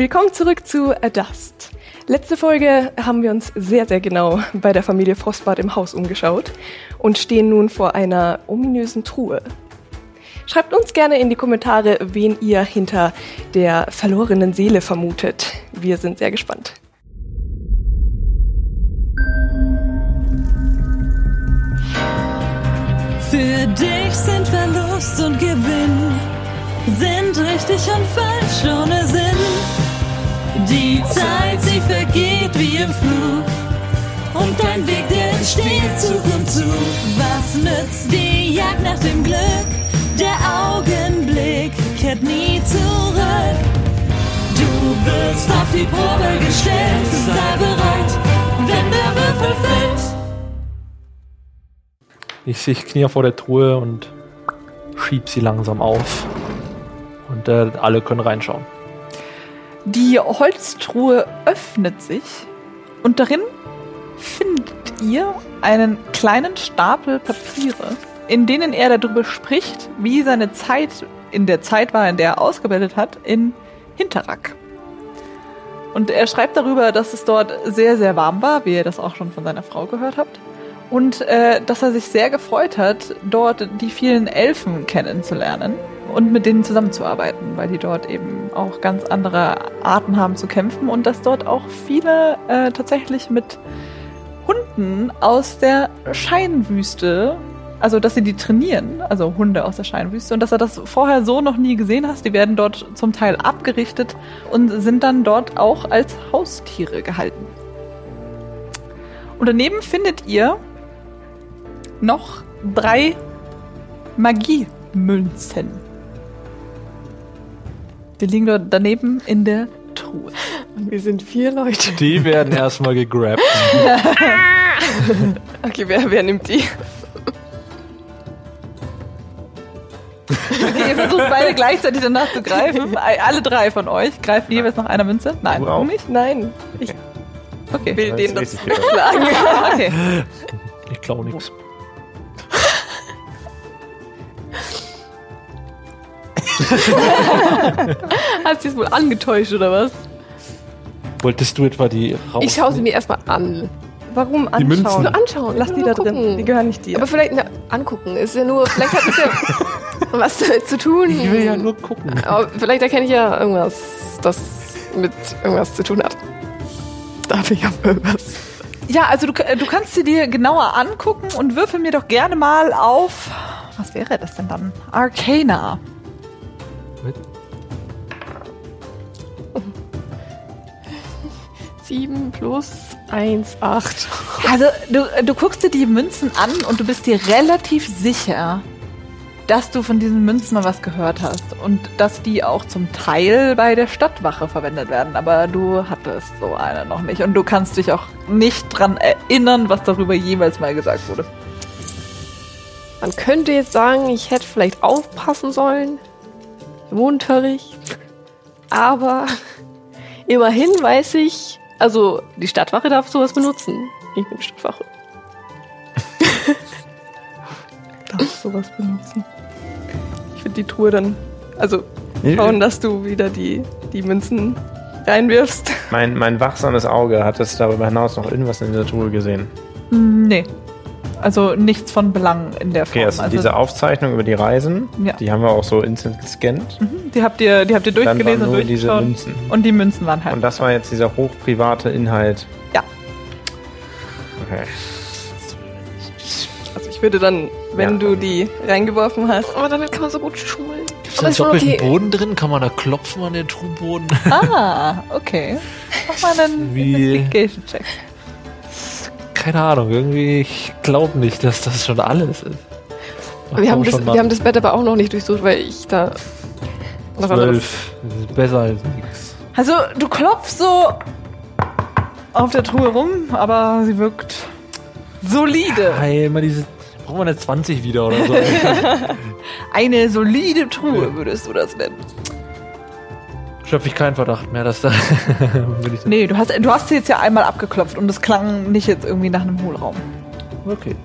Willkommen zurück zu Adust. Letzte Folge haben wir uns sehr, sehr genau bei der Familie Frostbart im Haus umgeschaut und stehen nun vor einer ominösen Truhe. Schreibt uns gerne in die Kommentare, wen ihr hinter der verlorenen Seele vermutet. Wir sind sehr gespannt. Für dich sind Verlust und Gewinn, sind richtig und falsch ohne Sinn. Die Zeit, sie vergeht wie im Flug. Und dein Weg, der entsteht Zug um Zug. Was nützt die Jagd nach dem Glück? Der Augenblick kehrt nie zurück. Du wirst auf die Probe gestellt. Sei bereit, wenn der Würfel fällt. Ich, ich knie vor der Truhe und schieb sie langsam auf. Und äh, alle können reinschauen. Die Holztruhe öffnet sich und darin findet ihr einen kleinen Stapel Papiere, in denen er darüber spricht, wie seine Zeit in der Zeit war, in der er ausgebildet hat, in Hinterrack. Und er schreibt darüber, dass es dort sehr, sehr warm war, wie ihr das auch schon von seiner Frau gehört habt. Und äh, dass er sich sehr gefreut hat, dort die vielen Elfen kennenzulernen und mit denen zusammenzuarbeiten, weil die dort eben auch ganz andere Arten haben zu kämpfen und dass dort auch viele äh, tatsächlich mit Hunden aus der Scheinwüste, also dass sie die trainieren, also Hunde aus der Scheinwüste und dass er das vorher so noch nie gesehen hast. Die werden dort zum Teil abgerichtet und sind dann dort auch als Haustiere gehalten. Und daneben findet ihr noch drei Magiemünzen. Die liegen dort daneben in der Truhe. Wir sind vier Leute. Die werden erstmal gegrabt. Okay, wer, wer nimmt die? Okay, ihr versucht beide gleichzeitig danach zu greifen. Alle drei von euch greifen jeweils nach einer Münze. Nein, Du auch? nicht? Nein, ich Okay. will denen das wegschlagen. okay. Ich klau nix. Hast du es wohl angetäuscht oder was? Wolltest du etwa die raus? Ich schaue sie mir erstmal an. Warum Die Münzen. anschauen? Nur anschauen. Lass die da drin. gucken. Die gehören nicht dir. Aber vielleicht na, angucken. Ist ja nur, vielleicht hat es ja was damit zu tun. Ich will ja nur gucken. Aber vielleicht erkenne ich ja irgendwas, das mit irgendwas zu tun hat. Darf ich auf irgendwas? Ja, also du, du kannst sie dir genauer angucken und würfel mir doch gerne mal auf. Was wäre das denn dann? Arcana. Sieben plus eins, acht. Also du, du guckst dir die Münzen an und du bist dir relativ sicher, dass du von diesen Münzen mal was gehört hast und dass die auch zum Teil bei der Stadtwache verwendet werden, aber du hattest so eine noch nicht und du kannst dich auch nicht dran erinnern, was darüber jemals mal gesagt wurde. Man könnte jetzt sagen, ich hätte vielleicht aufpassen sollen im Unterricht. Aber immerhin weiß ich, also die Stadtwache darf sowas benutzen. Ich bin Stadtwache. Darf sowas benutzen? Ich würde die Truhe dann, also schauen, dass du wieder die, die Münzen reinwirfst. Mein, mein wachsames Auge hat es darüber hinaus noch irgendwas in der Truhe gesehen. Nee. Also nichts von Belang in der Form. Okay, also, also, diese Aufzeichnung über die Reisen, Ja. die haben wir auch so instant gescannt. Mhm, die habt ihr, die habt ihr Dann durchgelesen und nur diese durchgeschaut. Münzen. Und die Münzen waren halt. Und das war jetzt dieser hochprivate Inhalt. Ja. Okay. Also ich würde dann, wenn Ja. du die reingeworfen hast, Aber damit kann man so gut schummeln. Ist Aber da ist schon doppelten okay. Boden drin? Kann man da klopfen an den Truhenboden? Ah, okay. Mach mal einen Investigation-Check. Keine Ahnung, irgendwie, ich glaube nicht, dass das schon alles ist. Wir haben, das, wir haben das Bett aber auch noch nicht durchsucht, weil ich da. Zwölf. Das ist besser als nichts. Also, du klopfst so auf der Truhe rum, aber sie wirkt solide. Hey, immer diese. Brauchen wir eine 20 wieder oder so? Eine solide Truhe, würdest du das nennen. Schöpfe ich keinen Verdacht mehr, dass da. Nee, du hast, du hast sie jetzt ja einmal abgeklopft und es klang nicht jetzt irgendwie nach einem Hohlraum. Okay.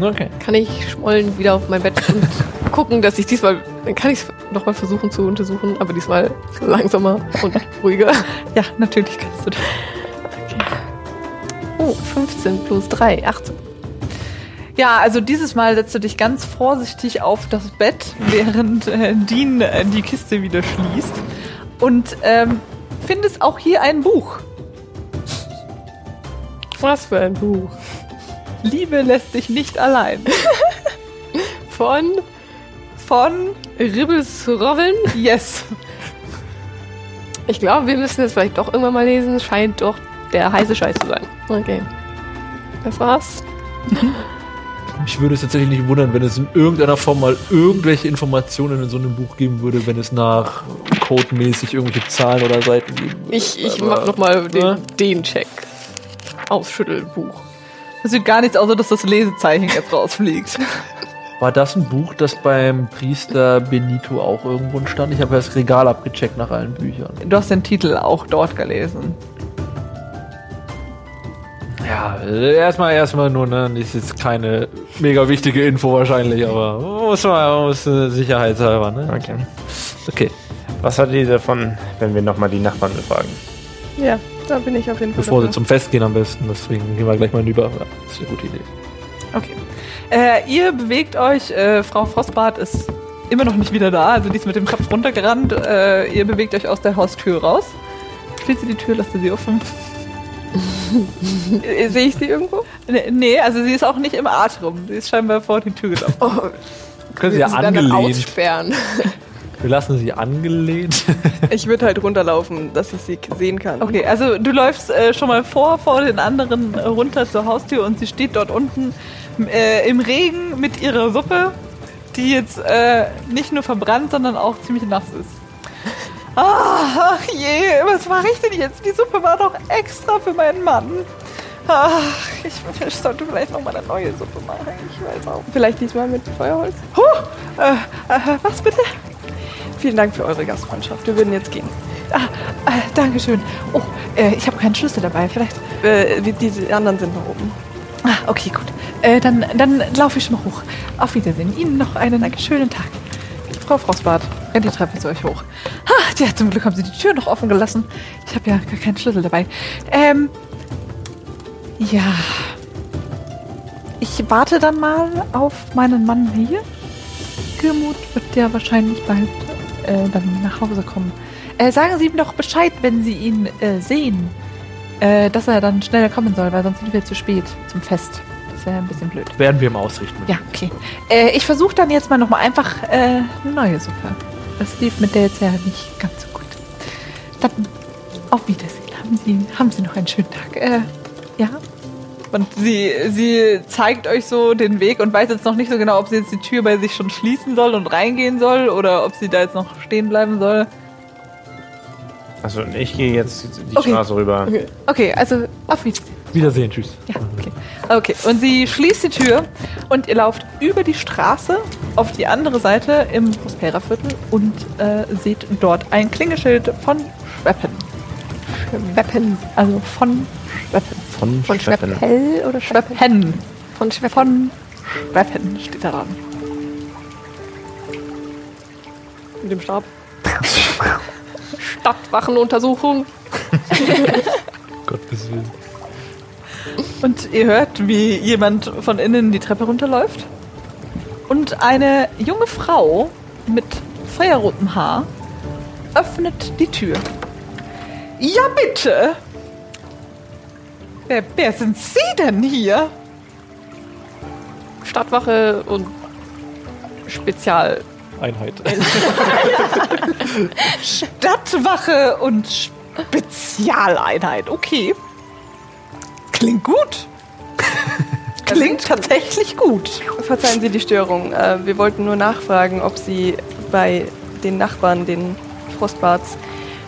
Okay. Kann ich schmollen wieder auf mein Bett und gucken, dass ich diesmal, dann kann ich es nochmal versuchen zu untersuchen, aber diesmal langsamer und ruhiger. Ja, natürlich kannst du das. Oh, 15 plus 3, 18. Ja, also dieses Mal setzt du dich ganz vorsichtig auf das Bett, während äh, Dean äh, die Kiste wieder schließt. Und ähm, findest auch hier ein Buch. Was für ein Buch. Liebe lässt sich nicht allein. Von Von Ribbels Robin. Yes. Ich glaube, wir müssen es vielleicht doch irgendwann mal lesen. Es scheint doch der heiße Scheiß zu sein. Okay. Das war's. Mich würde es tatsächlich nicht wundern, wenn es in irgendeiner Form mal irgendwelche Informationen in so einem Buch geben würde, wenn es nach codemäßig irgendwelche Zahlen oder Seiten geben würde. Ich, ich Aber- mach nochmal den, Ja. den Check. Ausschüttelbuch. Das sieht gar nichts aus, dass das Lesezeichen jetzt rausfliegt. War das ein Buch, das beim Priester Benito auch irgendwo stand? Ich habe das Regal abgecheckt nach allen Büchern. Du hast den Titel auch dort gelesen. Ja, erstmal erstmal nur, ne? Ist jetzt keine mega wichtige Info wahrscheinlich, aber muss man muss äh, sicherheitshalber, ne? Okay. Okay. Was hat die davon, wenn wir nochmal die Nachbarn befragen? Ja, da bin ich auf jeden Fall. Bevor sie dafür. zum Fest gehen am besten, deswegen gehen wir gleich mal hinüber. Ja, das ist eine gute Idee. Okay. Äh, ihr bewegt euch, äh, Frau Frostbart ist immer noch nicht wieder da, also die ist mit dem Kopf runtergerannt. Äh, ihr bewegt euch aus der Haustür raus. Schließt die Tür, lasst ihr sie offen. Sehe ich sie irgendwo? Nee, also sie ist auch nicht im Atrium. Sie ist scheinbar vor die Tür gelaufen. Oh, Können Sie ja sie dann dann angelehnt. aussperren. Wir lassen sie angelehnt. Ich würde halt runterlaufen, dass ich sie sehen kann. Okay, also du läufst äh, schon mal vor, vor den anderen äh, runter zur Haustür und sie steht dort unten äh, im Regen mit ihrer Suppe, die jetzt äh, nicht nur verbrannt, sondern auch ziemlich nass ist. Ach je, was mache ich denn jetzt? Die Suppe war doch extra für meinen Mann. Ach, ich, sollte vielleicht noch mal eine neue Suppe machen. Ich weiß auch. Vielleicht diesmal mit Feuerholz? Huh, äh, äh, was bitte? Vielen Dank für eure Gastfreundschaft. Wir würden jetzt gehen. Ah, äh, Dankeschön. Oh, äh, ich habe keinen Schlüssel dabei. Vielleicht Äh, diese anderen sind noch oben. Ah, okay, gut. Äh, dann dann laufe ich schon mal hoch. Auf Wiedersehen. Ihnen noch einen schönen Tag. Frau Frostbart, ja, die Treppe zu euch hoch. Ah, ja, zum Glück haben Sie die Tür noch offen gelassen. Ich habe ja gar keinen Schlüssel dabei. Ähm, ja. Ich warte dann mal auf meinen Mann hier. Gürmut wird ja wahrscheinlich bald äh, dann nach Hause kommen. Äh, sagen Sie ihm doch Bescheid, wenn Sie ihn äh, sehen äh, dass er dann schneller kommen soll, weil sonst sind wir zu spät zum Fest. Das wäre ein bisschen blöd. Werden wir ihm ausrichten. Ja, okay. Äh, ich versuche dann jetzt mal nochmal einfach äh, eine neue Suppe. Das lief mit der jetzt ja nicht ganz so gut. Dann auf Wiedersehen. Haben Sie, haben Sie noch einen schönen Tag. Äh, ja. Und sie, sie zeigt euch so den Weg und weiß jetzt noch nicht so genau, ob sie jetzt die Tür bei sich schon schließen soll und reingehen soll oder ob sie da jetzt noch stehen bleiben soll. Also ich gehe jetzt die Okay. Straße rüber. Okay. Okay, also auf Wiedersehen. Wiedersehen, tschüss. Ja, okay. Okay, und sie schließt die Tür und ihr lauft über die Straße auf die andere Seite im Prospera-Viertel und äh, seht dort ein Klingeschild von Schweppen. Weapon. Also von Schweppen. Von, Von Schweppen. Schweppel oder Schweppen? Schweppen. Von Schweppen. Von Schweppen steht da dran. Mit dem Stab. Stadtwachenuntersuchung. Und ihr hört, wie jemand von innen die Treppe runterläuft. Und eine junge Frau mit feuerrotem Haar öffnet die Tür. Ja, bitte! Wer, wer sind Sie denn hier? Stadtwache und Spezial. Einheit. Stadtwache und Spezialeinheit. Okay. Klingt gut. Klingt tatsächlich gut. Verzeihen Sie die Störung. Äh, wir wollten nur nachfragen, ob Sie bei den Nachbarn, den Frostbarts,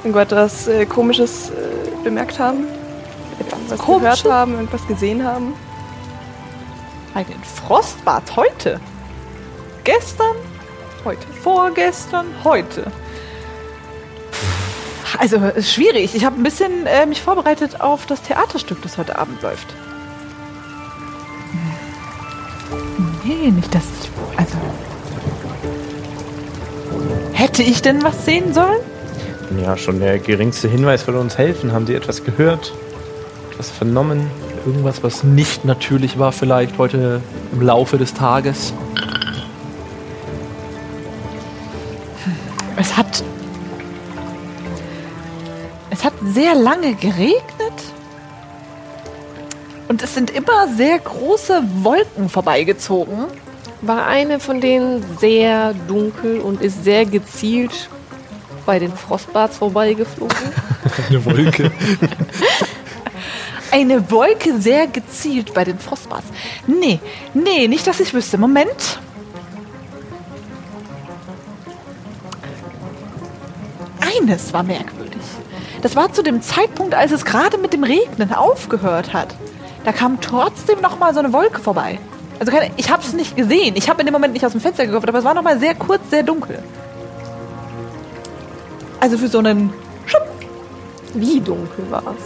irgendwas äh, Komisches äh, bemerkt haben? Etwas Komisches? gehört haben, irgendwas gesehen haben? Bei den Frostbad heute. Gestern, Heute. vorgestern, heute. Also ist schwierig. Ich habe ein bisschen äh, mich vorbereitet auf das Theaterstück, das heute Abend läuft. Nee, nicht das. Ich, also. Hätte ich denn was sehen sollen? Ja, schon der geringste Hinweis würde uns helfen. Haben Sie etwas gehört? Etwas vernommen? Irgendwas, was nicht natürlich war, vielleicht heute im Laufe des Tages. Es hat. Sehr lange geregnet. Und es sind immer sehr große Wolken vorbeigezogen. War eine von denen sehr dunkel und ist sehr gezielt bei den Frostbarts vorbeigeflogen. Eine Wolke. Eine Wolke sehr gezielt bei den Frostbars. Nee, nee, nicht, dass ich wüsste. Moment. Eines war merkwürdig. Das war zu dem Zeitpunkt, als es gerade mit dem Regnen aufgehört hat. Da kam trotzdem noch mal so eine Wolke vorbei. Also keine, ich habe es nicht gesehen. Ich habe in dem Moment nicht aus dem Fenster geguckt, aber es war noch mal sehr kurz, sehr dunkel. Also für so einen Wie dunkel war es?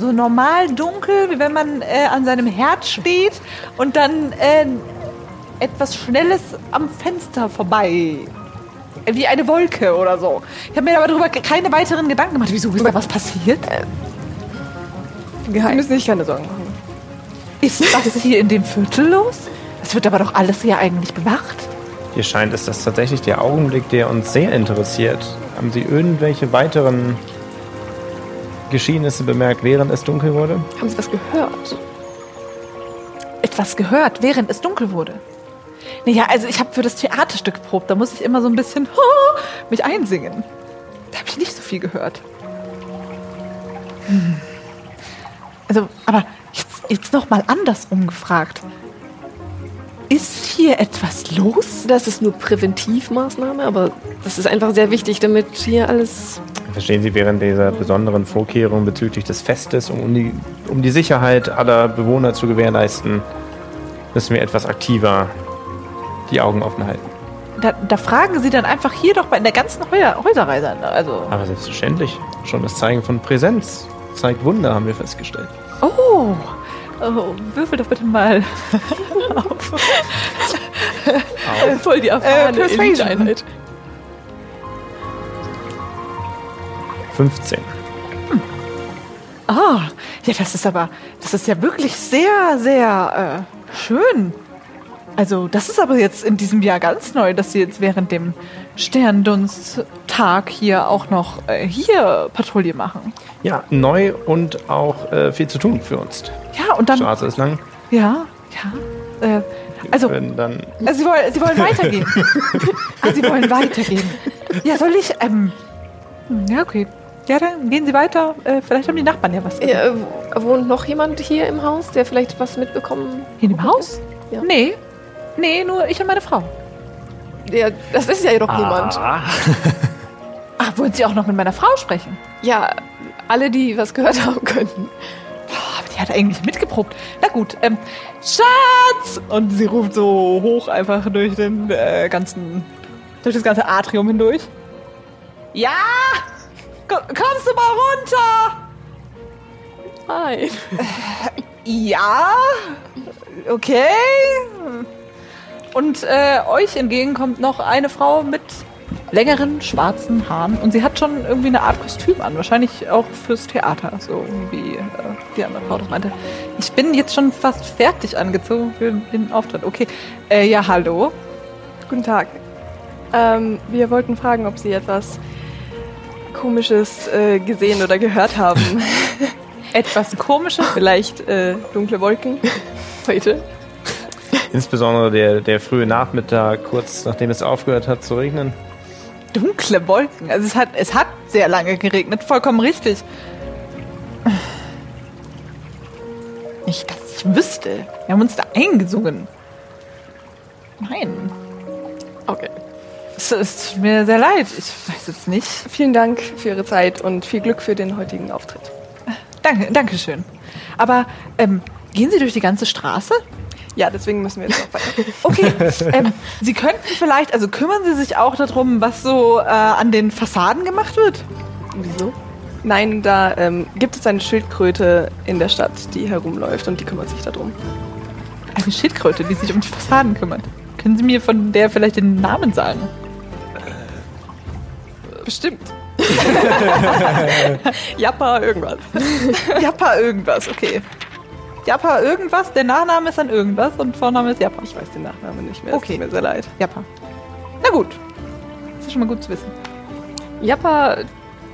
So normal dunkel, wie wenn man äh, an seinem Herd steht und dann äh, etwas Schnelles am Fenster vorbei. Äh, Wie eine Wolke oder so. Ich habe mir aber darüber keine weiteren Gedanken gemacht. Wieso ist da was passiert? Sie müssen sich keine Sorgen machen. Ist das hier in dem Viertel los? Das wird aber doch alles hier eigentlich bewacht. Hier scheint es das tatsächlich der Augenblick, der uns sehr interessiert. Haben Sie irgendwelche weiteren Geschehnisse bemerkt, während es dunkel wurde? Haben Sie was gehört? Etwas gehört, während es dunkel wurde. Naja, also ich habe für das Theaterstück geprobt. Da muss ich immer so ein bisschen mich einsingen. Da habe ich nicht so viel gehört. Hm. Also, aber jetzt, jetzt noch mal andersrum gefragt. Ist hier etwas los? Das ist nur Präventivmaßnahme, aber das ist einfach sehr wichtig, damit hier alles. Verstehen Sie, während dieser besonderen Vorkehrungen bezüglich des Festes, um die, um die Sicherheit aller Bewohner zu gewährleisten, müssen wir etwas aktiver die Augen offen halten. Da, da fragen Sie dann einfach hier doch bei in der ganzen Heu Häuserreise. an. Also, Aber selbstverständlich, schon das Zeigen von Präsenz zeigt Wunder, haben wir festgestellt. oh, oh würfel doch bitte mal auf. Voll die erfahrene Äh. Elite-Einheit. 15. Ah, ja, das ist aber, das ist ja wirklich sehr, sehr äh, schön. Also, das ist aber jetzt in diesem Jahr ganz neu, dass sie jetzt während dem Sterndunsttag hier auch noch äh, hier Patrouille machen. Ja, neu und auch äh, viel zu tun für uns. Ja, und dann, Straße ist lang. ja, ja. Äh, also, Wenn dann also sie, wollen, sie wollen weitergehen. ah, sie wollen weitergehen. Ja, soll ich, ähm, hm, ja, okay. Ja, dann gehen Sie weiter. Äh, vielleicht haben die Nachbarn ja was. Äh, wohnt noch jemand hier im Haus, der vielleicht was mitbekommen in dem Haus? Ja. Nee. Nee, nur ich und meine Frau. Ja, das ist ja jedoch niemand. Ah, wollen Sie auch noch mit meiner Frau sprechen? Ja, alle, die was gehört haben könnten. Oh, aber die hat eigentlich mitgeprobt. Na gut, ähm, Schatz! Und sie ruft so hoch einfach durch den äh, ganzen, durch das ganze Atrium hindurch. Ja! Ko- Kommst du mal runter? Nein. Ja, okay. Und äh, euch entgegen kommt noch eine Frau mit längeren schwarzen Haaren und sie hat schon irgendwie eine Art Kostüm an, wahrscheinlich auch fürs Theater, so wie äh, die andere Frau das meinte. Ich bin jetzt schon fast fertig angezogen für den Auftritt. Okay, äh, ja, hallo. Guten Tag. Ähm, wir wollten fragen, ob Sie etwas Komisches äh, gesehen oder gehört haben. Etwas komisches. Vielleicht äh, dunkle Wolken heute. Insbesondere der, der frühe Nachmittag, kurz nachdem es aufgehört hat zu regnen. Dunkle Wolken. Also es hat, es hat sehr lange geregnet, vollkommen richtig. ich wüsste. Wir haben uns da eingesungen. Nein. Okay. Es ist mir sehr leid. Ich weiß jetzt nicht. Vielen Dank für Ihre Zeit und viel Glück für den heutigen Auftritt. Danke, danke schön. Aber ähm, gehen Sie durch die ganze Straße? Ja, deswegen müssen wir jetzt auch weiter. Okay. ähm, Sie könnten vielleicht, also kümmern Sie sich auch darum, was so äh, an den Fassaden gemacht wird? Wieso? Nein, da ähm, gibt es eine Schildkröte in der Stadt, die herumläuft und die kümmert sich darum. Eine Schildkröte, die sich um die Fassaden kümmert. Können Sie mir von der vielleicht den Namen sagen? Bestimmt. Jappa, irgendwas. Jappa irgendwas, okay. Jappa irgendwas, der Nachname ist dann irgendwas und Vorname ist Jappa. Ich weiß den Nachnamen nicht mehr. es Okay. tut mir sehr leid. Jappa. Na gut. Das ist schon mal gut zu wissen. Jappa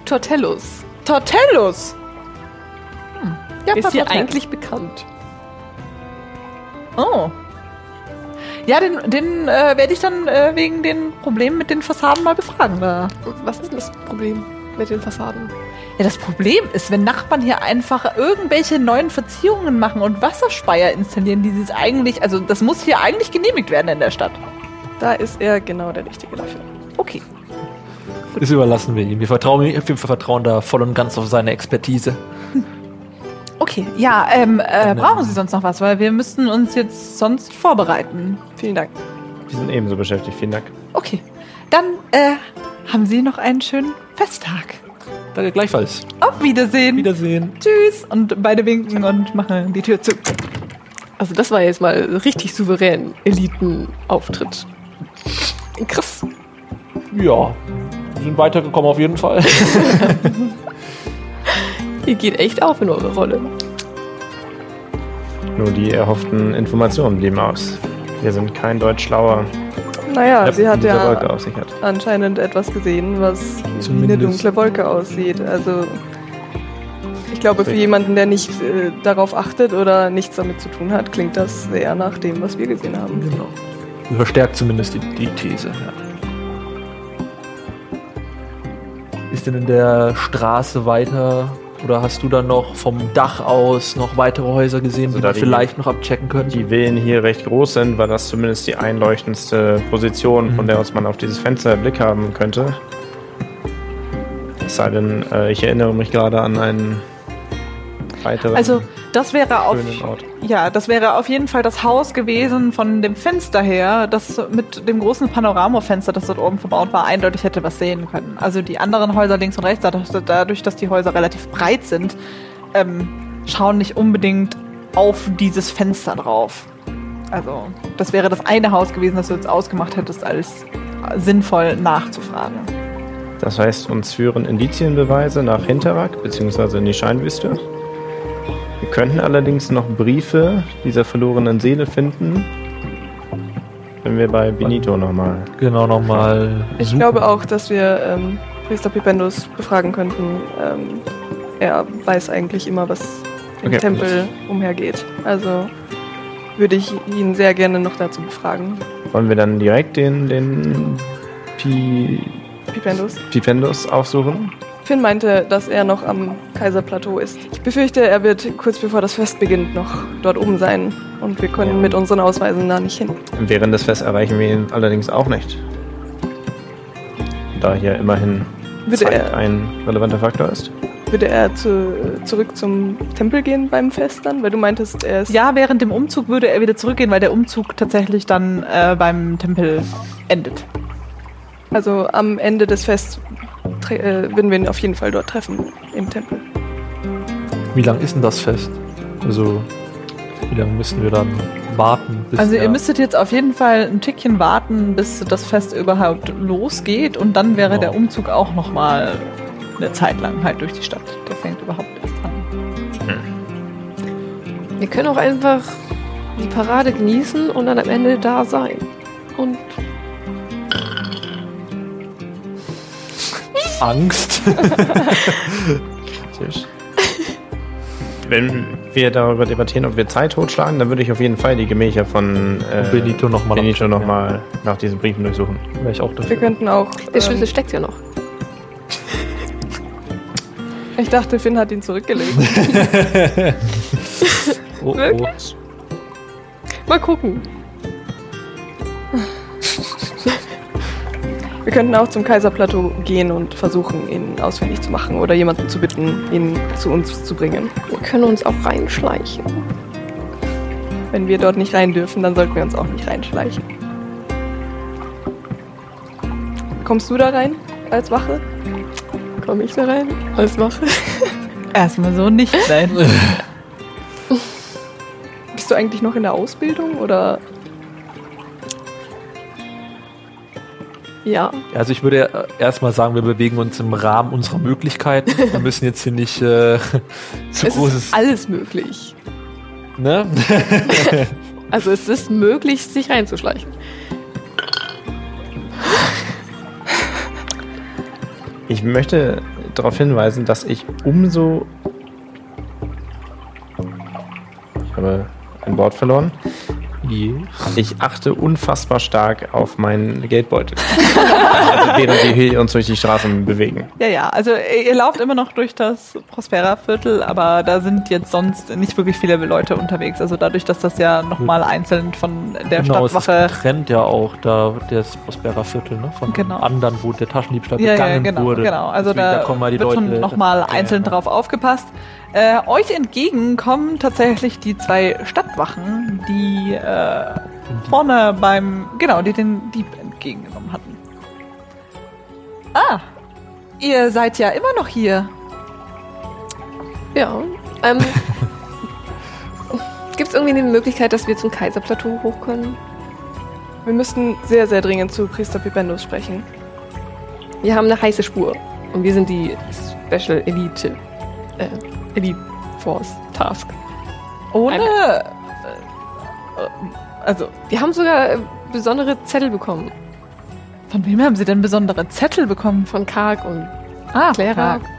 Tortellus. Tortellus. Hm. Jappa Ist Tortellus. eigentlich bekannt. Oh. Ja, den, den äh, werde ich dann äh, wegen den Problemen mit den Fassaden mal befragen. Da. Was ist denn das Problem mit den Fassaden? Ja, das Problem ist, wenn Nachbarn hier einfach irgendwelche neuen Verzierungen machen und Wasserspeier installieren, die sie eigentlich, also das muss hier eigentlich genehmigt werden in der Stadt. Da ist er genau der Richtige dafür. Okay. Das überlassen wir ihm. Wir vertrauen, wir vertrauen da voll und ganz auf seine Expertise. Okay, ja, ähm, äh, brauchen Sie sonst noch was? Weil wir müssten uns jetzt sonst vorbereiten. Vielen Dank. Wir sind ebenso beschäftigt. Vielen Dank. Okay, dann äh, haben Sie noch einen schönen Festtag. Danke gleichfalls. Auf Wiedersehen. Wiedersehen. Tschüss. Und beide winken und machen die Tür zu. Also das war jetzt mal richtig souverän Elitenauftritt. Krass. Ja, wir sind weitergekommen auf jeden Fall. Ihr geht echt auf in eure Rolle. Nur die erhofften Informationen blieben aus. Wir sind kein Deutsch schlauer. Naja, sie hat ja Wolke auf sich hat. anscheinend etwas gesehen, was wie eine Zumindest. dunkle Wolke aussieht. Also ich glaube, für jemanden, der nicht äh, darauf achtet oder nichts damit zu tun hat, klingt das sehr nach dem, was wir gesehen haben. genau. Verstärkt zumindest die, die These. Ja. Ist denn in der Straße weiter oder hast du dann noch vom Dach aus noch weitere Häuser gesehen, Also die die- vielleicht noch abchecken können? Die Villen hier recht groß sind, war das zumindest die einleuchtendste Position, von Mhm. der aus man auf dieses Fenster Blick haben könnte. Es sei denn, äh, ich erinnere mich gerade an einen weiteren Also, das wäre auf, ja, das wäre auf jeden Fall das Haus gewesen von dem Fenster her, das mit dem großen Panoramafenster, das dort oben verbaut war, eindeutig hätte was sehen können. Also die anderen Häuser links und rechts, dadurch, dadurch dass die Häuser relativ breit sind, ähm, schauen nicht unbedingt auf dieses Fenster drauf. Also, das wäre das eine Haus gewesen, das du jetzt ausgemacht hättest, als sinnvoll nachzufragen. Das heißt, uns führen Indizienbeweise nach Hinterrack bzw. in die Scheinwüste. Wir könnten allerdings noch Briefe dieser verlorenen Seele finden, wenn wir bei Benito nochmal. Genau, nochmal. Ich glaube auch, dass wir ähm, Priester Pipendus befragen könnten. Ähm, er weiß eigentlich immer, was im Okay, Tempel umhergeht. Also würde ich ihn sehr gerne noch dazu befragen. Wollen wir dann direkt den, den Pi, Pipendus. Pipendus aufsuchen? Finn meinte, dass er noch am Kaiserplateau ist. Ich befürchte, er wird kurz bevor das Fest beginnt noch dort oben sein. Und wir können Ja. mit unseren Ausweisen da nicht hin. Während des Fests erreichen wir ihn allerdings auch nicht. Da hier immerhin Zeit er, ein relevanter Faktor ist. würde er zu, zurück zum Tempel gehen beim Fest dann? Weil du meintest, er ist... Ja, während dem Umzug würde er wieder zurückgehen, weil der Umzug tatsächlich dann äh, beim Tempel endet. Also am Ende des Fests äh, würden wir ihn auf jeden Fall dort treffen, im Tempel. Wie lang ist denn das Fest? Also, wie lange müssen wir dann warten? Bis Also ihr müsstet jetzt auf jeden Fall ein Tickchen warten, bis das Fest überhaupt losgeht und dann wäre Ja. der Umzug auch noch mal eine Zeit lang halt durch die Stadt. Der fängt überhaupt erst an. Wir können auch einfach die Parade genießen und dann am Ende da sein. Und Angst. Wenn wir darüber debattieren, ob wir Zeit totschlagen, dann würde ich auf jeden Fall die Gemächer von äh, Benito nochmal Benito noch mal nach diesen Briefen durchsuchen. Wäre ich auch Wir dafür. könnten auch... der Schlüssel Ähm, steckt ja noch. ich dachte, Finn hat ihn zurückgelegt. oh. Wirklich? Mal gucken. Wir könnten auch zum Kaiserplateau gehen und versuchen, ihn ausfindig zu machen oder jemanden zu bitten, ihn zu uns zu bringen. Wir können uns auch reinschleichen. Wenn wir dort nicht rein dürfen, dann sollten wir uns auch nicht reinschleichen. Kommst du da rein als Wache? Komme ich da rein als Wache? Erstmal so nicht, nein. Bist du eigentlich noch in der Ausbildung oder? Ja. Also ich würde äh, erstmal sagen, wir bewegen uns im Rahmen unserer Möglichkeiten. Wir müssen jetzt hier nicht äh, zu Es großes... ist alles möglich. Ne? Also es ist möglich, sich reinzuschleichen. Ich möchte darauf hinweisen, dass ich umso. Ich habe ein Wort verloren. Ich achte unfassbar stark auf meinen Geldbeutel. also während wir hier uns durch die Straßen bewegen. Ja, ja, also ihr lauft immer noch durch das Prospera-Viertel, aber da sind jetzt sonst nicht wirklich viele Leute unterwegs. Also dadurch, dass das ja nochmal einzeln von der genau, Stadtwache... getrennt ja auch da das Prospera Viertel, ne? Von Genau. anderen, wo der Taschendiebstahl Ja, ja, begangen genau, wurde. genau. Also Deswegen, da, kommen mal die wird Leute schon nochmal Ja, einzeln ja. drauf aufgepasst. Äh, euch entgegen kommen tatsächlich die zwei Stadtwachen, die äh, vorne beim, genau, die den Dieb entgegengenommen hatten. Ah, ihr seid ja immer noch hier. Ja. Ähm, Gibt es irgendwie eine Möglichkeit, dass wir zum Kaiserplateau hoch können? Wir müssten sehr, sehr dringend zu Priester Pipendus sprechen. Wir haben eine heiße Spur. Und wir sind die Special Elite. Äh, Elite Force Task. Ohne. Eine- Äh, äh, also, Wir haben sogar äh, besondere Zettel bekommen. von wem haben sie denn besondere Zettel bekommen? Von Karg und Ah, Clara.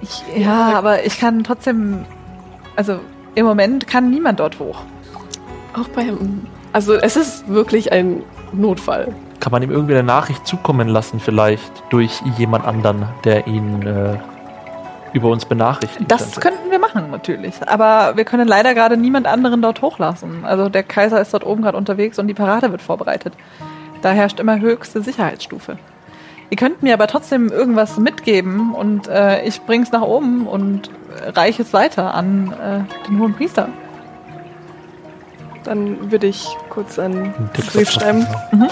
Ich, ja, aber ich kann trotzdem. Also, im Moment kann niemand dort hoch. Auch beim. Also, es ist wirklich ein Notfall. Kann man ihm irgendwie eine Nachricht zukommen lassen, vielleicht durch jemand anderen, der ihn äh, über uns benachrichtigt? Das könnten wir machen, natürlich. Aber wir können leider gerade niemand anderen dort hochlassen. Also, der Kaiser ist dort oben gerade unterwegs und die Parade wird vorbereitet. Da herrscht immer höchste Sicherheitsstufe. Ihr könnt mir aber trotzdem irgendwas mitgeben und äh, ich bring's nach oben und äh, reiche es weiter an äh, den hohen Priester. Dann würde ich kurz einen Brief schreiben Mhm.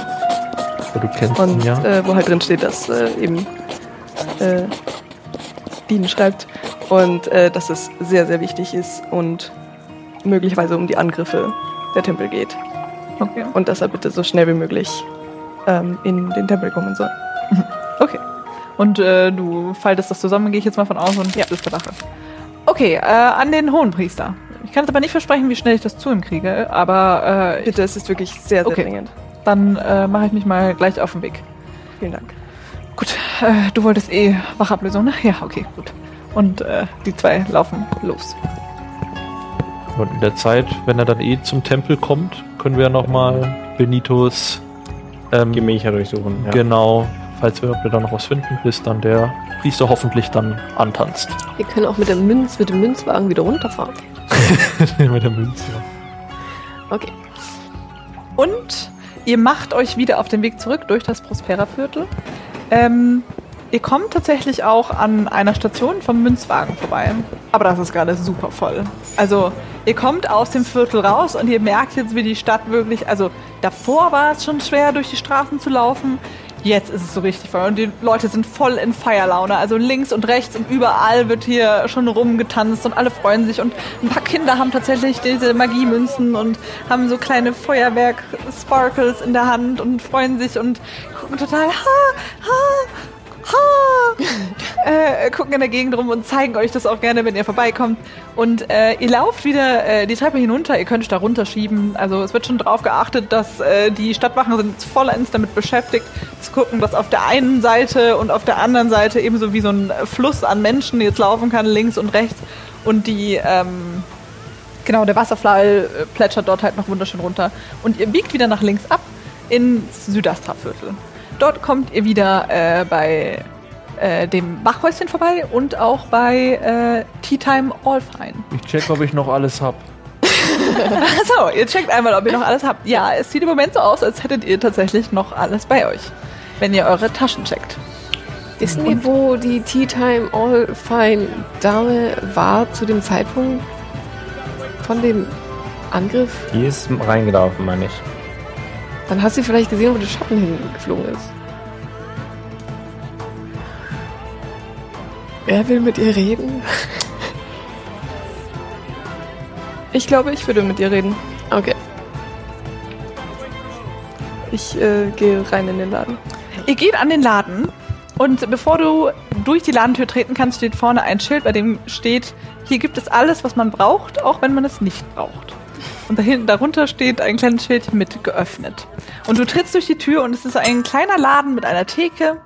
Du kennst und ihn ja. äh, wo halt drin steht, dass äh, eben Dean schreibt und äh, dass es sehr, sehr wichtig ist und möglicherweise um die Angriffe der Tempel geht Okay. und dass er bitte so schnell wie möglich ähm, in den Tempel kommen soll. Okay. Und äh, du faltest das zusammen, gehe ich jetzt mal von aus und ja. bist der Wache. Okay, äh, an den Hohenpriester. Ich kann jetzt aber nicht versprechen, wie schnell ich das zu ihm kriege, aber äh, Bitte, es ist wirklich sehr, sehr Okay. dringend. dann äh, mache ich mich mal gleich auf den Weg. Vielen Dank. Äh, du wolltest eh Wachablösung, ne? Ja, okay, gut. Und äh, die zwei laufen los. Und in der Zeit, wenn er dann eh zum Tempel kommt, können wir ja nochmal Benitos ähm, Gemächer durchsuchen. Ja. genau, falls wir, ob wir da noch was finden, bis dann der Priester hoffentlich dann antanzt. Wir können auch mit der Münz, mit dem Münzwagen wieder runterfahren. Mit der Münze. Okay. Und ihr macht euch wieder auf den Weg zurück durch das Prospera-Viertel. Ähm, ihr kommt tatsächlich auch an einer Station vom Münzwagen vorbei. Aber das ist gerade super voll. Also, ihr kommt aus dem Viertel raus und ihr merkt jetzt, wie die Stadt wirklich. Also, davor war es schon schwer, durch die Straßen zu laufen. Jetzt ist es so richtig voll und die Leute sind voll in Feierlaune. Also links und rechts und überall wird hier schon rumgetanzt und alle freuen sich. Und ein paar Kinder haben tatsächlich diese Magiemünzen und haben so kleine Feuerwerk-Sparkles in der Hand und freuen sich und gucken total ha, ha, ha. äh, gucken in der Gegend rum und zeigen euch das auch gerne, wenn ihr vorbeikommt. Und äh, ihr lauft wieder äh, die Treppe hinunter, ihr könnt euch da runterschieben. Also es wird schon darauf geachtet, dass äh, die Stadtwachen sind vollends damit beschäftigt, zu gucken, dass auf der einen Seite und auf der anderen Seite ebenso wie so ein Fluss an Menschen jetzt laufen kann, links und rechts. Und die, ähm, genau, der Wasserfall äh, plätschert dort halt noch wunderschön runter. Und ihr biegt wieder nach links ab ins Südastra-Viertel. Dort kommt ihr wieder äh, bei äh, dem Bachhäuschen vorbei und auch bei äh, Tea Time All Fine. Ich check, ob ich noch alles hab. Achso, ihr checkt einmal, ob ihr noch alles habt. Ja, es sieht im Moment so aus, als hättet ihr tatsächlich noch alles bei euch, wenn ihr eure Taschen checkt. Wissen wir, wo die Tea Time All Fine Dame war zu dem Zeitpunkt von dem Angriff? Die ist reingelaufen, meine ich. Dann hast du vielleicht gesehen, wo der Schatten hingeflogen ist. Wer will mit ihr reden? Ich glaube, ich würde mit ihr reden. Okay. Ich äh, gehe rein in den Laden. Ihr geht an den Laden und bevor du durch die Ladentür treten kannst, steht vorne ein Schild, bei dem steht, hier gibt es alles, was man braucht, auch wenn man es nicht braucht. Und dahinten, darunter steht ein kleines Schild mit geöffnet. Und du trittst durch die Tür und es ist ein kleiner Laden mit einer Theke.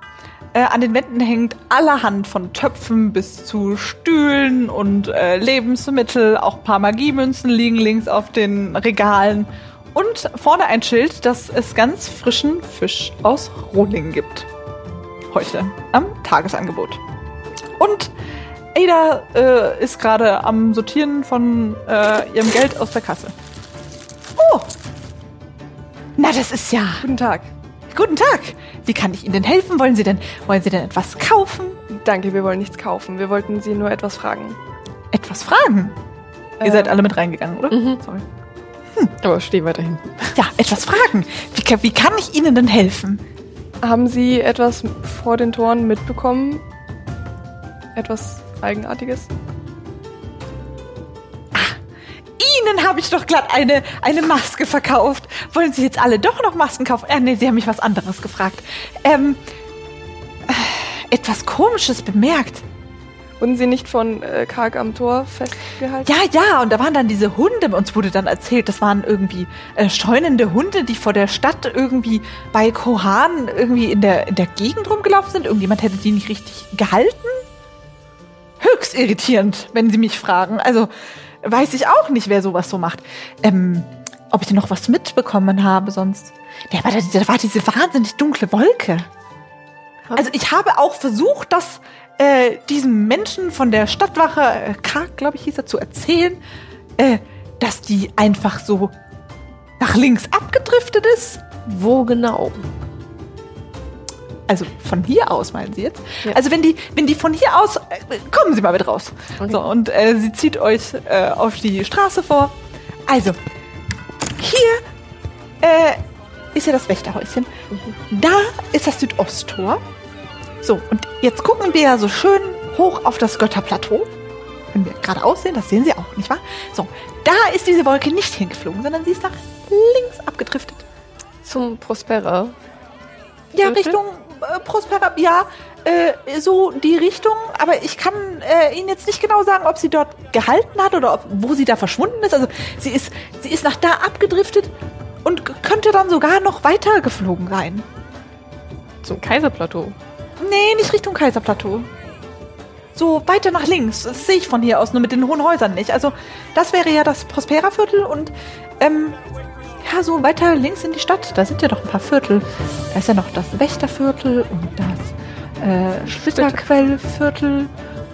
Äh, an den Wänden hängt allerhand von Töpfen bis zu Stühlen und äh, Lebensmittel. Auch ein paar Magiemünzen liegen links auf den Regalen. Und vorne ein Schild, dass es ganz frischen Fisch aus Rohling gibt. Heute am Tagesangebot. Und Ada äh, ist gerade am Sortieren von äh, ihrem Geld aus der Kasse. Oh! Na, das ist ja. Guten Tag. Guten Tag. Wie kann ich Ihnen denn helfen? Wollen Sie denn, wollen Sie denn etwas kaufen? Danke, wir wollen nichts kaufen. Wir wollten Sie nur etwas fragen. Etwas fragen? Ihr Äh, seid alle mit reingegangen, oder? Mhm. Sorry. Aber steh weiter hinten. Ja, etwas fragen. Wie, wie kann ich Ihnen denn helfen? Haben Sie etwas vor den Toren mitbekommen? Etwas Eigenartiges? Habe ich doch glatt eine, eine Maske verkauft. Wollen Sie jetzt alle doch noch Masken kaufen? Äh, nee, Sie haben mich was anderes gefragt. Ähm, äh, etwas Komisches bemerkt. Wurden Sie nicht von äh, Karg am Tor festgehalten? Ja, ja, und da waren dann diese Hunde. Uns wurde dann erzählt, das waren irgendwie äh, scheunende Hunde, die vor der Stadt irgendwie bei Kohan irgendwie in der, in der Gegend rumgelaufen sind. Irgendjemand hätte die nicht richtig gehalten. Höchst irritierend, wenn Sie mich fragen. Also weiß ich auch nicht, wer sowas so macht. Ähm, ob ich denn noch was mitbekommen habe sonst. Ja, aber da, da war diese wahnsinnig dunkle Wolke. Also ich habe auch versucht, das äh, diesem Menschen von der Stadtwache, äh, Kark, glaube ich, hieß er, zu erzählen, äh, dass die einfach so nach links abgedriftet ist. Wo genau? Also von hier aus, meinen Sie jetzt? Ja. Also wenn die, wenn die von hier aus, äh, kommen Sie mal mit raus. Okay. So, und äh, sie zieht euch äh, auf die Straße vor. Also, hier äh, ist ja das Wächterhäuschen. Da ist das Südosttor. So, und jetzt gucken wir ja so schön hoch auf das Götterplateau. Wenn wir gerade aussehen, das sehen Sie auch, nicht wahr? So, da ist diese Wolke nicht hingeflogen, sondern sie ist nach links abgedriftet. Zum Prospera. Ja? Richtung äh, Prospera, ja, äh, so die Richtung, aber ich kann äh, Ihnen jetzt nicht genau sagen, ob sie dort gehalten hat oder ob, wo sie da verschwunden ist. Also sie ist, sie ist nach da abgedriftet und könnte dann sogar noch weiter geflogen sein. Zum Kaiserplateau. Nee, nicht Richtung Kaiserplateau. So weiter nach links. Das sehe ich von hier aus, nur mit den hohen Häusern nicht. Also das wäre ja das Prospera-Viertel und ähm, ja, so weiter links in die Stadt. Da sind ja doch ein paar Viertel. Da ist ja noch das Wächterviertel und das äh, Schwitterquellviertel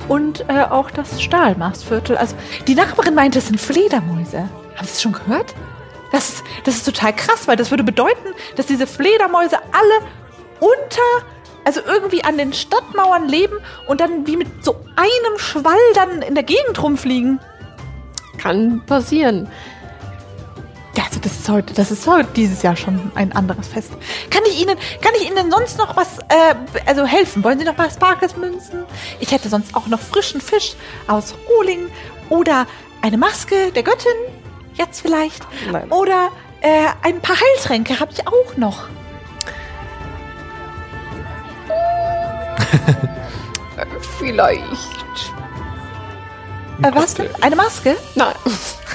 und äh, auch das Stahlmaßviertel. Also die Nachbarin meinte, es sind Fledermäuse. Haben Sie es schon gehört? Das ist, das ist total krass, weil das würde bedeuten, dass diese Fledermäuse alle unter, also irgendwie an den Stadtmauern leben und dann wie mit so einem Schwall dann in der Gegend rumfliegen. Kann passieren. Ja, also das ist heute, das ist heute dieses Jahr schon ein anderes Fest. Kann ich Ihnen, kann ich Ihnen sonst noch was, äh, also helfen? Wollen Sie noch mal Sparkles-Münzen? Ich hätte sonst auch noch frischen Fisch aus Rohling oder eine Maske der Göttin, jetzt vielleicht. Nein. Oder äh, ein paar Heiltränke habe ich auch noch. Vielleicht. Äh, was denn? Eine Maske? Nein.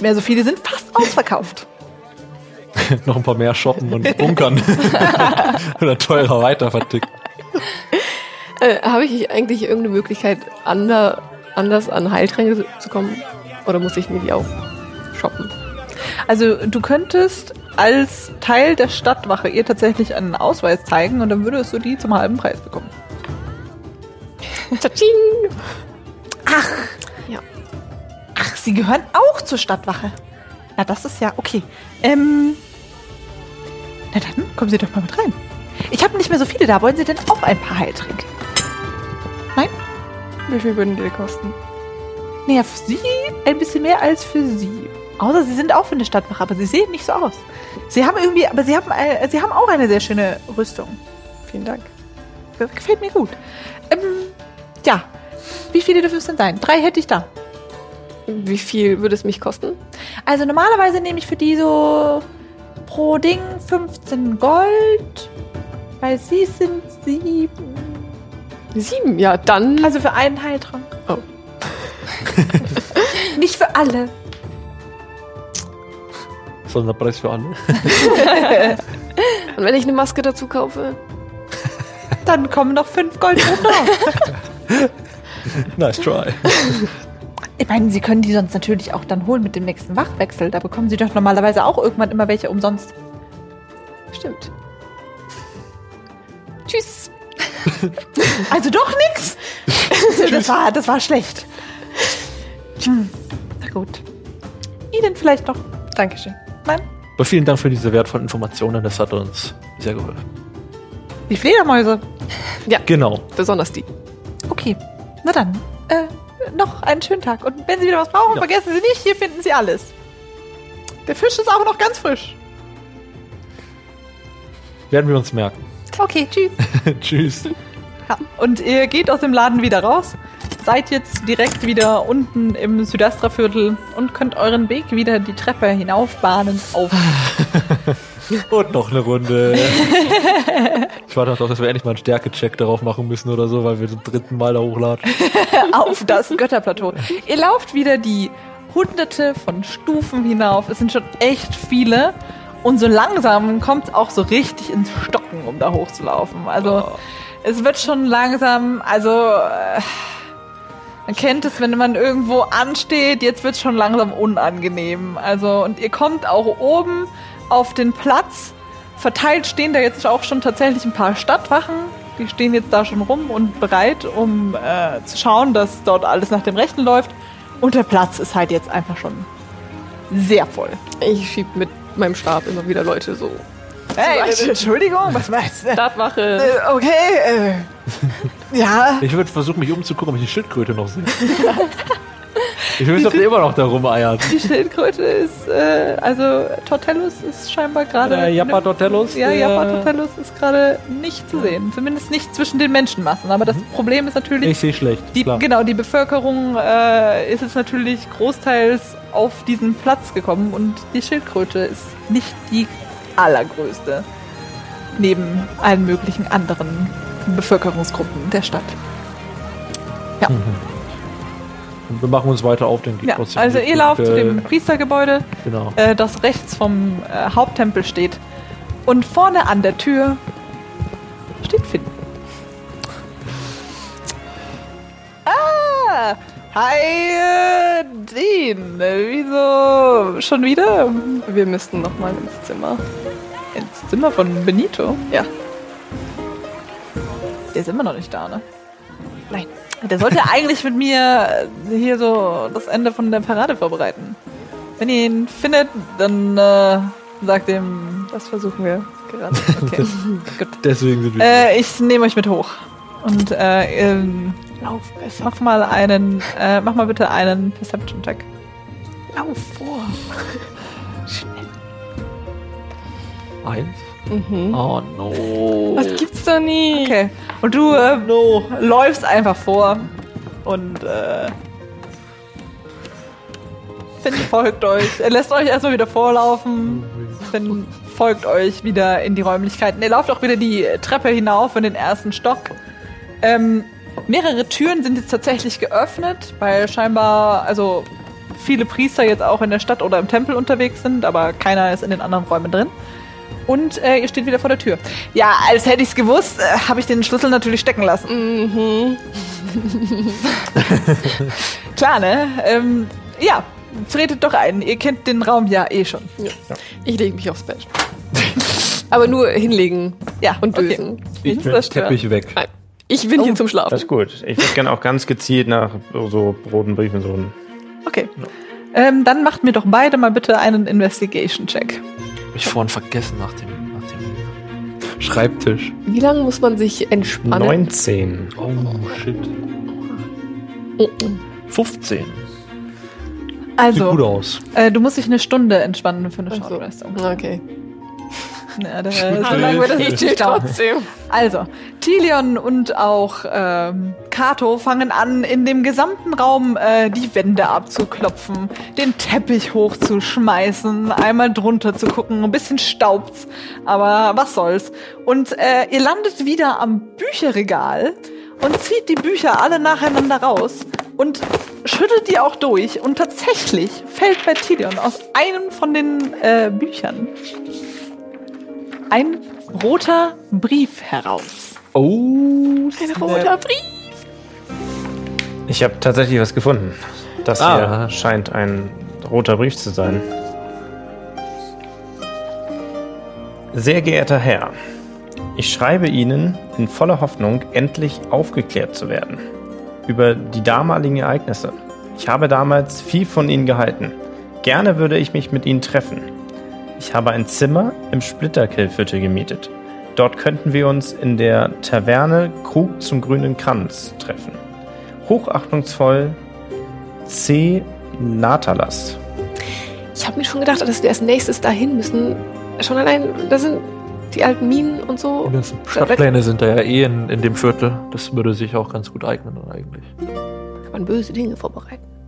Nicht mehr so viele, sind fast ausverkauft. Noch ein paar mehr shoppen und bunkern. Oder teurer weiter vertickt. Äh, Habe ich eigentlich irgendeine Möglichkeit, ander, anders an Heiltränke zu- zu kommen? Oder muss ich mir die auch shoppen? Also du könntest als Teil der Stadtwache ihr tatsächlich einen Ausweis zeigen und dann würdest du die zum halben Preis bekommen. Tsching! Ach, sie gehören auch zur Stadtwache. Na, das ist ja okay. Ähm, na dann, kommen Sie doch mal mit rein. Ich habe nicht mehr so viele da. Wollen Sie denn auch ein paar Heiltränke? Wie viel würden die kosten? Naja, für Sie ein bisschen mehr als für Sie. Außer Sie sind auch für eine Stadtwache, aber Sie sehen nicht so aus. Sie haben irgendwie, aber Sie haben, äh, Sie haben auch eine sehr schöne Rüstung. Vielen Dank. Gefällt mir gut. Ähm, ja. Wie viele dürfen es denn sein? Drei hätte ich da. Wie viel würde es mich kosten? Also normalerweise nehme ich für die so pro Ding 15 Gold. Weil sie sind sieben. Sieben, ja, dann. Also für einen Heiltrank. Oh. Nicht für alle. Sonderpreis für alle. Und wenn ich eine Maske dazu kaufe? Dann kommen noch fünf Gold drauf. nice try. Ich meine, Sie können die sonst natürlich auch dann holen mit dem nächsten Wachwechsel. Da bekommen Sie doch normalerweise auch irgendwann immer welche umsonst. Stimmt. Tschüss. Also doch nix. das, war, das war schlecht. Hm, na gut. Ihnen vielleicht noch. Dankeschön. Nein? Aber vielen Dank für diese wertvollen Informationen. Das hat uns sehr geholfen. Die Fledermäuse. Genau. Besonders die. Okay. Na dann. Äh, noch einen schönen Tag. Und wenn Sie wieder was brauchen, Ja. vergessen Sie nicht, hier finden Sie alles. Der Fisch ist auch noch ganz frisch. Werden wir uns merken. Okay, tschüss. Tschüss. Ja, und ihr geht aus dem Laden wieder raus, seid jetzt direkt wieder unten im Südastra-Viertel und könnt euren Weg wieder die Treppe hinaufbahnen auf. Und noch eine Runde. ich warte noch drauf, dass wir endlich mal einen Stärkecheck darauf machen müssen oder so, weil wir zum dritten Mal da hochladen. auf das Götterplateau. Ihr lauft wieder die hunderte von Stufen hinauf. Es sind schon echt viele. Und so langsam kommt es auch so richtig ins Stocken, um da hochzulaufen. Also es wird schon langsam, also äh, man kennt es, wenn man irgendwo ansteht, jetzt wird es schon langsam unangenehm. Also und ihr kommt auch oben auf den Platz. Verteilt stehen da jetzt auch schon tatsächlich ein paar Stadtwachen. Die stehen jetzt da schon rum und bereit, um äh, zu schauen, dass dort alles nach dem Rechten läuft. Und der Platz ist halt jetzt einfach schon sehr voll. Ich schieb mit meinem Stab immer wieder Leute so. Hey, Entschuldigung, was meinst du? Stadtwache. Äh, okay, äh, ja. Ich würde versuchen, mich umzugucken, ob ich die Schildkröte noch sehe. Ich will ob der immer noch da rumeiert. Die Schildkröte ist, äh, also Tortellus ist scheinbar gerade. Der Jappa Tortellus. Ja, der- Jappa Tortellus ist gerade nicht zu sehen. Zumindest nicht zwischen den Menschenmassen. Aber das Problem ist natürlich, Ich sehe schlecht. die, genau, die Bevölkerung äh, ist jetzt natürlich großteils auf diesen Platz gekommen und die Schildkröte ist nicht die allergrößte. Neben allen möglichen anderen Bevölkerungsgruppen der Stadt. Und wir machen uns weiter auf, denke ich. Ja, also ihr lauft zu Äh, dem Priestergebäude. Genau. äh, das rechts vom äh, Haupttempel steht. Und vorne an der Tür steht Finn. Ah! Hi, äh, Dean. Äh, Wieso schon wieder Wir müssten noch mal ins Zimmer. ins Zimmer von Benito? Ja. Der ist immer noch nicht da, ne? Nein. Der sollte eigentlich mit mir äh, hier so das Ende von der Parade vorbereiten. Wenn ihr ihn findet, dann äh, sagt ihm, Das versuchen wir gerade. okay, gut. Deswegen sind wir. Äh, ich nehme euch mit hoch. Und äh, ähm, Lauf besser. mach mal einen, äh, mach mal bitte einen Perception-Check. Lauf vor. Eins. Mhm. Oh no. Was gibt's da nie? Okay. Und du äh, läufst einfach vor und äh, Finn folgt euch. Er lässt euch erstmal wieder vorlaufen. Finn folgt euch wieder in die Räumlichkeiten. Ihr lauft auch wieder die Treppe hinauf in den ersten Stock. Ähm, mehrere Türen sind jetzt tatsächlich geöffnet, weil scheinbar, also viele Priester jetzt auch in der Stadt oder im Tempel unterwegs sind, aber keiner ist in den anderen Räumen drin. Und äh, ihr steht wieder vor der Tür. Ja, als hätte ich es gewusst, äh, habe ich den Schlüssel natürlich stecken lassen. Mhm. Klar, ne? Ähm, ja, tretet doch ein. Ihr kennt den Raum ja eh schon. Ich lege mich aufs Bett. Aber nur hinlegen Ja, und okay. dösen. Ich Nichts will zerstören. Teppich weg. Nein. Ich bin hier zum Das Schlafen. ist gut. Ich würde gerne auch ganz gezielt nach so roten Briefen suchen. Okay. Ähm, dann macht mir doch beide mal bitte einen Investigation-Check. Ich vorhin vergessen nach dem, nach dem Schreibtisch. Wie lange muss man sich entspannen? 19. Oh, shit. Oh, oh. 15. Sieht gut Also, aus. äh, du musst dich eine Stunde entspannen für eine Ach so. Shortrestung. Okay. Ja, da, so lange wird das Ich nicht dauern. trotzdem. Also, Tilion und auch ähm, Kato fangen an, in dem gesamten Raum äh, die Wände abzuklopfen, den Teppich hochzuschmeißen, einmal drunter zu gucken, ein bisschen staubt's, aber was soll's. Und äh, ihr landet wieder am Bücherregal und zieht die Bücher alle nacheinander raus und schüttelt die auch durch. Und tatsächlich fällt bei Tilion aus einem von den äh, Büchern ein roter Brief heraus. Oh, Ein roter Brief. Ich habe tatsächlich was gefunden. Das Ah. hier scheint ein roter Brief zu sein. Sehr geehrter Herr, ich schreibe Ihnen in voller Hoffnung, endlich aufgeklärt zu werden über die damaligen Ereignisse. Ich habe damals viel von Ihnen gehalten. Gerne würde ich mich mit Ihnen treffen. Ich habe ein Zimmer im Splitterkillviertel gemietet. Dort könnten wir uns in der Taverne Krug zum grünen Kranz treffen. Hochachtungsvoll C. Natalas. Ich habe mir schon gedacht, dass wir als nächstes dahin müssen. Schon allein, da sind die alten Minen und so. Die ganzen Stadtpläne sind da ja eh in, in dem Viertel. Das würde sich auch ganz gut eignen eigentlich. Kann man böse Dinge vorbereiten.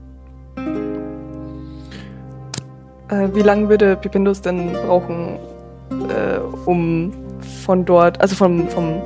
Wie lange würde Pipindus denn brauchen, äh, um von dort, also vom, vom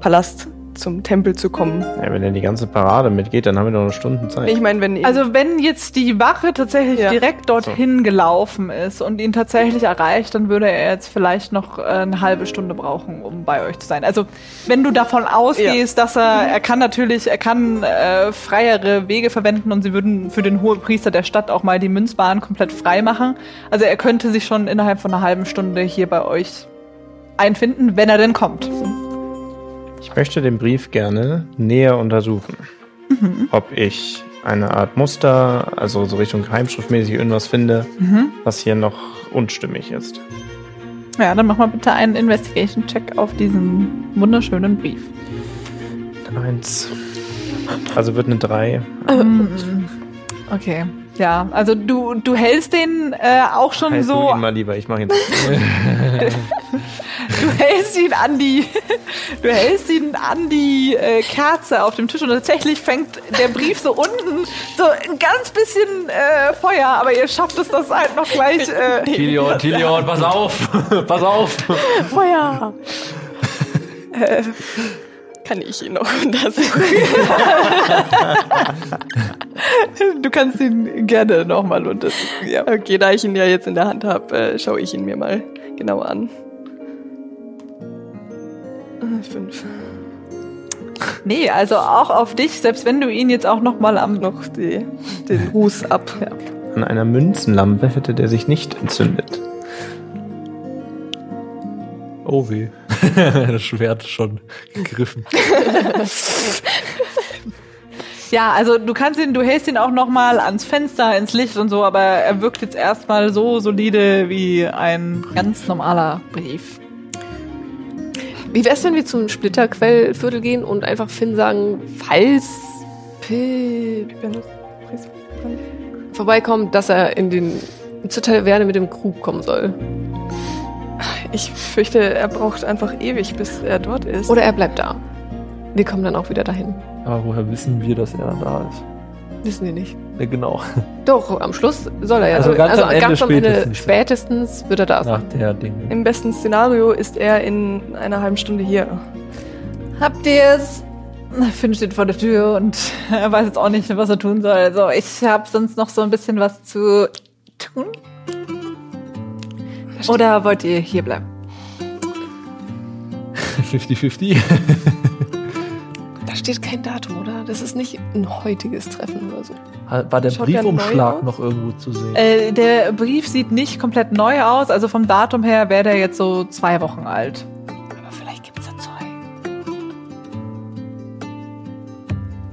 Palast zum Tempel zu kommen? Ja, wenn er die ganze Parade mitgeht, dann haben wir noch eine Stunde Zeit. Ich meine, wenn Also wenn jetzt die Wache tatsächlich Ja. direkt dorthin gelaufen ist und ihn tatsächlich erreicht, dann würde er jetzt vielleicht noch äh, eine halbe Stunde brauchen, um bei euch zu sein. Also wenn du davon ausgehst, dass er, er kann natürlich, er kann äh, freiere Wege verwenden und sie würden für den Hohepriester der Stadt auch mal die Münzbahn komplett frei machen. Also er könnte sich schon innerhalb von einer halben Stunde hier bei euch einfinden, wenn er denn kommt. Ich möchte den Brief gerne näher untersuchen. Ob ich eine Art Muster, also so Richtung Heimschriftmäßig irgendwas finde, was hier noch unstimmig ist. Ja, dann mach mal bitte einen Investigation-Check auf diesen wunderschönen Brief. Eins. Also wird eine drei. Mm, Okay. Ja, also du, du hältst den äh, auch schon Heißt so, du ihn mal lieber, ich mache ihn. du hältst ihn an die, du hältst ihn an die äh, Kerze auf dem Tisch und tatsächlich fängt der Brief so unten so ein ganz bisschen äh, Feuer, aber ihr schafft es das halt noch gleich. Äh, Tilion, Tilion, pass auf! pass auf! Feuer! äh, kann ich ihn noch untersuchen. du kannst ihn gerne nochmal untersuchen, ja. Okay, da ich ihn ja jetzt in der Hand habe, äh, schaue ich ihn mir mal genauer an. Äh, Fünf. Nee, also auch auf dich, selbst wenn du ihn jetzt auch nochmal am Noch die, den Ruß ab. An einer Münzenlampe hätte der sich nicht entzündet. Oh weh. Das Schwert schon gegriffen. Ja, also du kannst ihn, du hältst ihn auch noch mal ans Fenster, ins Licht und so, aber er wirkt jetzt erstmal so solide wie ein ganz normaler Brief. Wie wär's, wenn wir zum Splitterquellviertel gehen und einfach Finn sagen, falls vorbeikommt, dass er in den zur Taverne mit dem Krug kommen soll? Ich fürchte, er braucht einfach ewig, bis er dort ist. Oder er bleibt da. Wir kommen dann auch wieder dahin. Aber woher wissen wir, dass er dann da ist? Wissen wir nicht. Ja, genau. Doch, am Schluss soll er ja. Also ganz am Ende ganz am Ende spätestens. spätestens wird er da Nach sein. der Ding. Im besten Szenario ist er in einer halben Stunde hier. Habt ihr es? Finn steht vor der Tür und er weiß jetzt auch nicht, was er tun soll. Also ich habe sonst noch so ein bisschen was zu tun. Oder wollt ihr hier bleiben? 50-50. Da steht kein Datum, oder? Das ist nicht ein heutiges Treffen oder so. War der Schaut Briefumschlag noch irgendwo zu sehen? Äh, der Brief sieht nicht komplett neu aus, also vom Datum her wäre der jetzt so zwei Wochen alt. Aber vielleicht gibt es da zwei.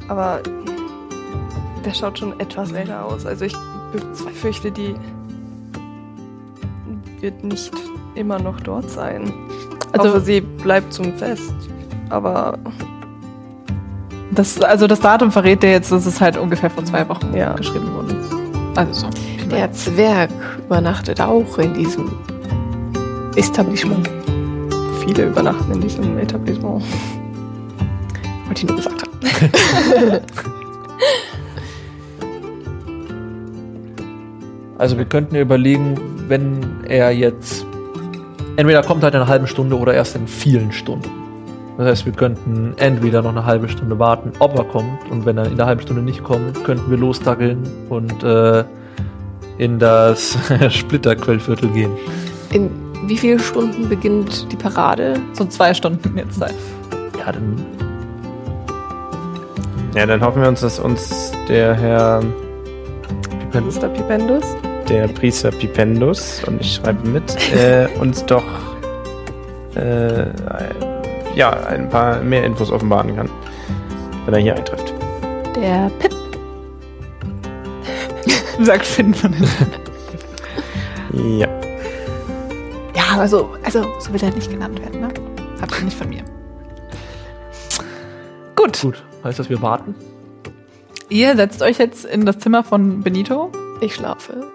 Aber der schaut schon etwas älter aus. Also ich befürchte, die wird nicht immer noch dort sein. Also- Also sie bleibt zum Fest. Aber Das, also das Datum verrät dir jetzt, dass es halt ungefähr vor zwei Wochen Ja. geschrieben wurde. Also so. Der Zwerg übernachtet auch in diesem Establishment. viele übernachten in diesem Etablissement. Wollte ich nur gesagt haben. Also wir könnten überlegen, wenn er jetzt entweder kommt halt in einer halben Stunde oder erst in vielen Stunden. Das heißt, wir könnten entweder noch eine halbe Stunde warten, ob er kommt, und wenn er in der halben Stunde nicht kommt, könnten wir losdackeln und äh, in das Splitterquellviertel gehen. In wie vielen Stunden beginnt die Parade? So zwei Stunden jetzt Zeit. Ja, dann Ja, dann hoffen wir uns, dass uns der Herr, Mr. Pipendus. Der Priester Pipendus, und ich schreibe mit, äh, uns doch äh, ja, ein paar mehr Infos offenbaren kann, wenn er hier eintrifft. Der Pip. Sagt Finn von Ja. Ja, also, also so will er nicht genannt werden, ne? Habt ihr nicht von mir. Gut. gut. Heißt das, wir warten? Ihr setzt euch jetzt in das Zimmer von Benito. Ich schlafe.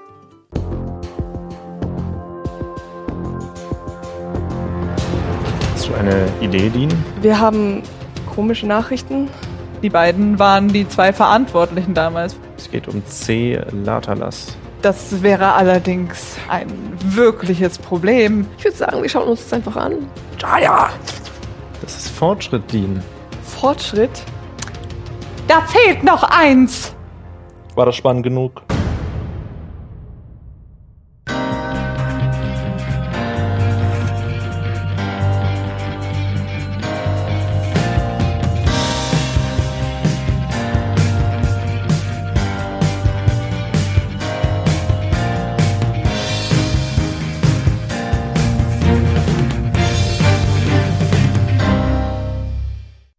Du eine Idee, Dean? Wir haben komische Nachrichten. Die beiden waren die zwei Verantwortlichen damals. Es geht um C. Latalas. Das wäre allerdings ein wirkliches Problem. Ich würde sagen, wir schauen uns das einfach an. Das ist Fortschritt, Dean. Fortschritt. Da fehlt noch eins. War das spannend genug?